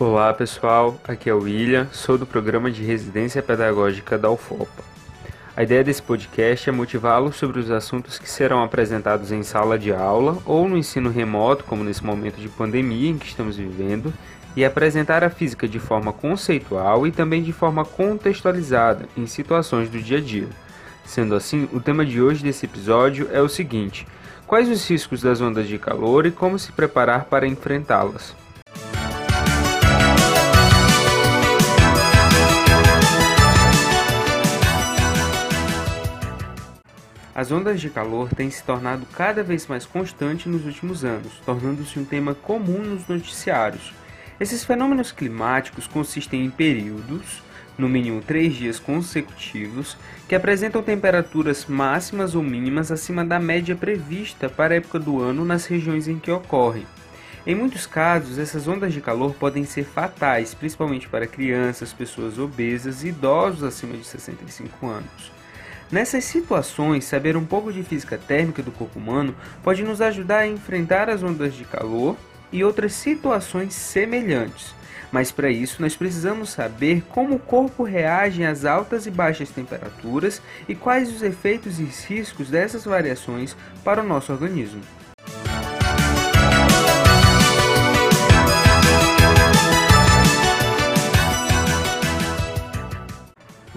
Olá pessoal, aqui é o William, sou do programa de residência pedagógica da UFOPA. A ideia desse podcast é motivá-los sobre os assuntos que serão apresentados em sala de aula ou no ensino remoto, como nesse momento de pandemia em que estamos vivendo, e apresentar a física de forma conceitual e também de forma contextualizada em situações do dia a dia. Sendo assim, o tema de hoje desse episódio é o seguinte: quais os riscos das ondas de calor e como se preparar para enfrentá-las? As ondas de calor têm se tornado cada vez mais constantes nos últimos anos, tornando-se um tema comum nos noticiários. Esses fenômenos climáticos consistem em períodos, no mínimo três dias consecutivos, que apresentam temperaturas máximas ou mínimas acima da média prevista para a época do ano nas regiões em que ocorrem. Em muitos casos, essas ondas de calor podem ser fatais, principalmente para crianças, pessoas obesas e idosos acima de 65 anos. Nessas situações, saber um pouco de física térmica do corpo humano pode nos ajudar a enfrentar as ondas de calor e outras situações semelhantes. Mas para isso, nós precisamos saber como o corpo reage às altas e baixas temperaturas e quais os efeitos e riscos dessas variações para o nosso organismo.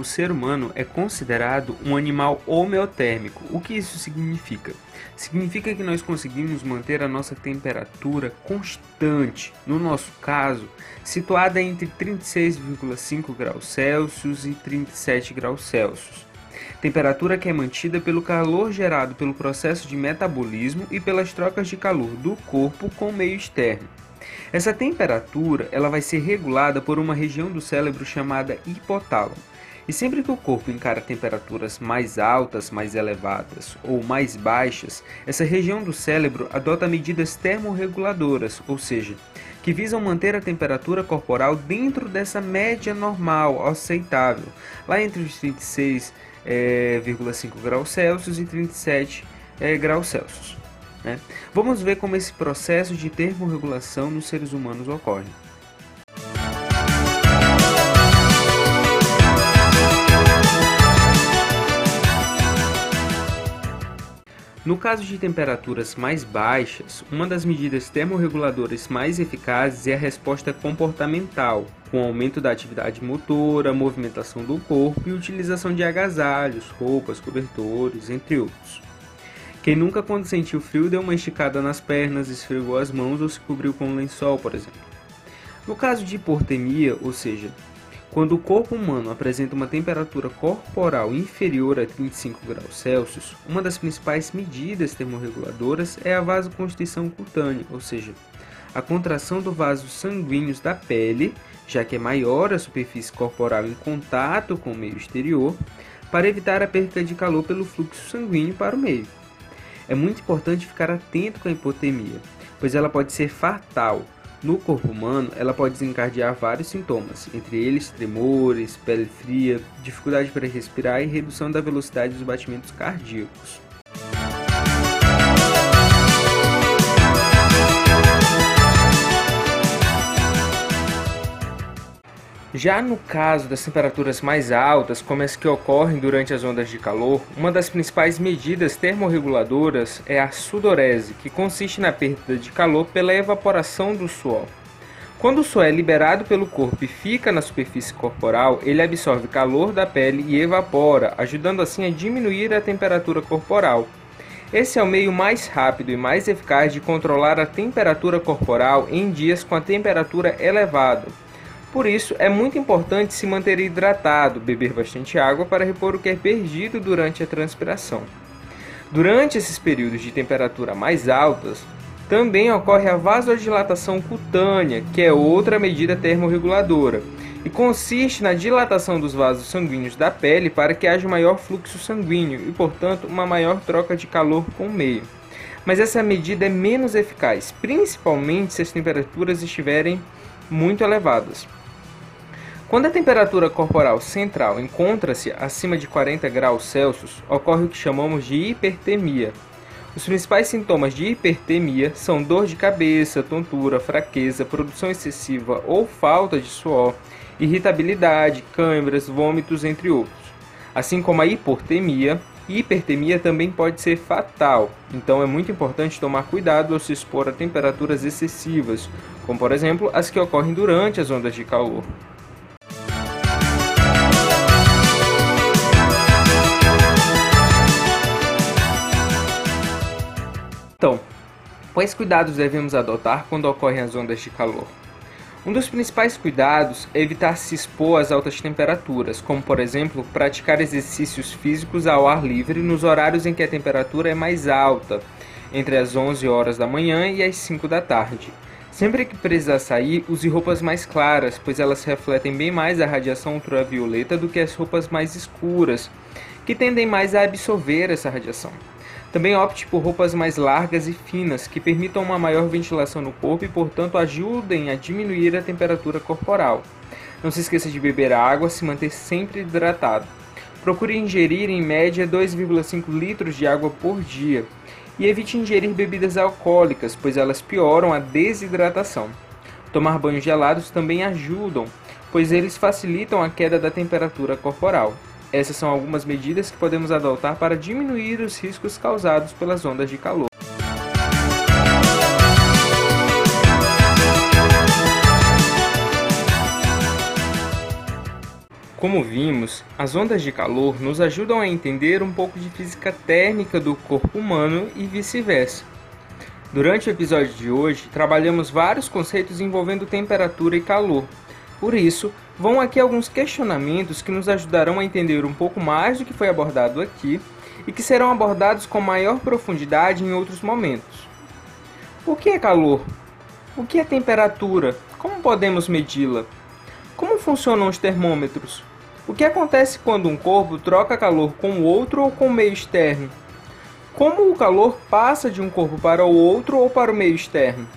O ser humano é considerado um animal homeotérmico. O que isso significa? Significa que nós conseguimos manter a nossa temperatura constante, no nosso caso, situada entre 36,5 graus Celsius e 37 graus Celsius. Temperatura que é mantida pelo calor gerado pelo processo de metabolismo e pelas trocas de calor do corpo com o meio externo. Essa temperatura ela vai ser regulada por uma região do cérebro chamada hipotálamo. E sempre que o corpo encara temperaturas mais altas, mais elevadas ou mais baixas, essa região do cérebro adota medidas termorreguladoras, ou seja, que visam manter a temperatura corporal dentro dessa média normal, aceitável, lá entre os 36,5 é, graus Celsius e 37 é, graus Celsius. Né? Vamos ver como esse processo de termorregulação nos seres humanos ocorre. No caso de temperaturas mais baixas, uma das medidas termorreguladoras mais eficazes é a resposta comportamental, com aumento da atividade motora, movimentação do corpo e utilização de agasalhos, roupas, cobertores, entre outros. Quem nunca, quando sentiu frio, deu uma esticada nas pernas, esfregou as mãos ou se cobriu com um lençol, por exemplo. No caso de hipotermia, ou seja, quando o corpo humano apresenta uma temperatura corporal inferior a 35 graus Celsius, uma das principais medidas termorreguladoras é a vasoconstrição cutânea, ou seja, a contração do vasos sanguíneos da pele, já que é maior a superfície corporal em contato com o meio exterior, para evitar a perda de calor pelo fluxo sanguíneo para o meio. É muito importante ficar atento com a hipotermia, pois ela pode ser fatal, no corpo humano, ela pode desencadear vários sintomas, entre eles tremores, pele fria, dificuldade para respirar e redução da velocidade dos batimentos cardíacos. Já no caso das temperaturas mais altas, como as que ocorrem durante as ondas de calor, uma das principais medidas termorreguladoras é a sudorese, que consiste na perda de calor pela evaporação do suor. Quando o suor é liberado pelo corpo e fica na superfície corporal, ele absorve calor da pele e evapora, ajudando assim a diminuir a temperatura corporal. Esse é o meio mais rápido e mais eficaz de controlar a temperatura corporal em dias com a temperatura elevada. Por isso, é muito importante se manter hidratado, beber bastante água para repor o que é perdido durante a transpiração. Durante esses períodos de temperatura mais altas, também ocorre a vasodilatação cutânea, que é outra medida termorreguladora, e consiste na dilatação dos vasos sanguíneos da pele para que haja maior fluxo sanguíneo e, portanto, uma maior troca de calor com o meio. Mas essa medida é menos eficaz, principalmente se as temperaturas estiverem muito elevadas. Quando a temperatura corporal central encontra-se acima de 40 graus Celsius, ocorre o que chamamos de hipertermia, Os principais sintomas de hipertermia são dor de cabeça, tontura, fraqueza, produção excessiva ou falta de suor, irritabilidade, câimbras, vômitos, entre outros. Assim como a hipotermia, hipertermia também pode ser fatal, então é muito importante tomar cuidado ao se expor a temperaturas excessivas, como por exemplo as que ocorrem durante as ondas de calor. Quais cuidados devemos adotar quando ocorrem as ondas de calor? Um dos principais cuidados é evitar se expor às altas temperaturas, como por exemplo, praticar exercícios físicos ao ar livre nos horários em que a temperatura é mais alta, entre as 11 horas da manhã e as 5 da tarde. Sempre que precisar sair, use roupas mais claras, pois elas refletem bem mais a radiação ultravioleta do que as roupas mais escuras, que tendem mais a absorver essa radiação. Também opte por roupas mais largas e finas, que permitam uma maior ventilação no corpo e, portanto, ajudem a diminuir a temperatura corporal. Não se esqueça de beber água, se manter sempre hidratado. Procure ingerir em média 2,5 litros de água por dia e evite ingerir bebidas alcoólicas, pois elas pioram a desidratação. Tomar banhos gelados também ajudam, pois eles facilitam a queda da temperatura corporal. Essas são algumas medidas que podemos adotar para diminuir os riscos causados pelas ondas de calor. Como vimos, as ondas de calor nos ajudam a entender um pouco de física térmica do corpo humano e vice-versa. Durante o episódio de hoje, trabalhamos vários conceitos envolvendo temperatura e calor, por isso, vão aqui alguns questionamentos que nos ajudarão a entender um pouco mais do que foi abordado aqui e que serão abordados com maior profundidade em outros momentos. O que é calor? O que é temperatura? Como podemos medi-la? Como funcionam os termômetros? O que acontece quando um corpo troca calor com o outro ou com o meio externo? Como o calor passa de um corpo para o outro ou para o meio externo?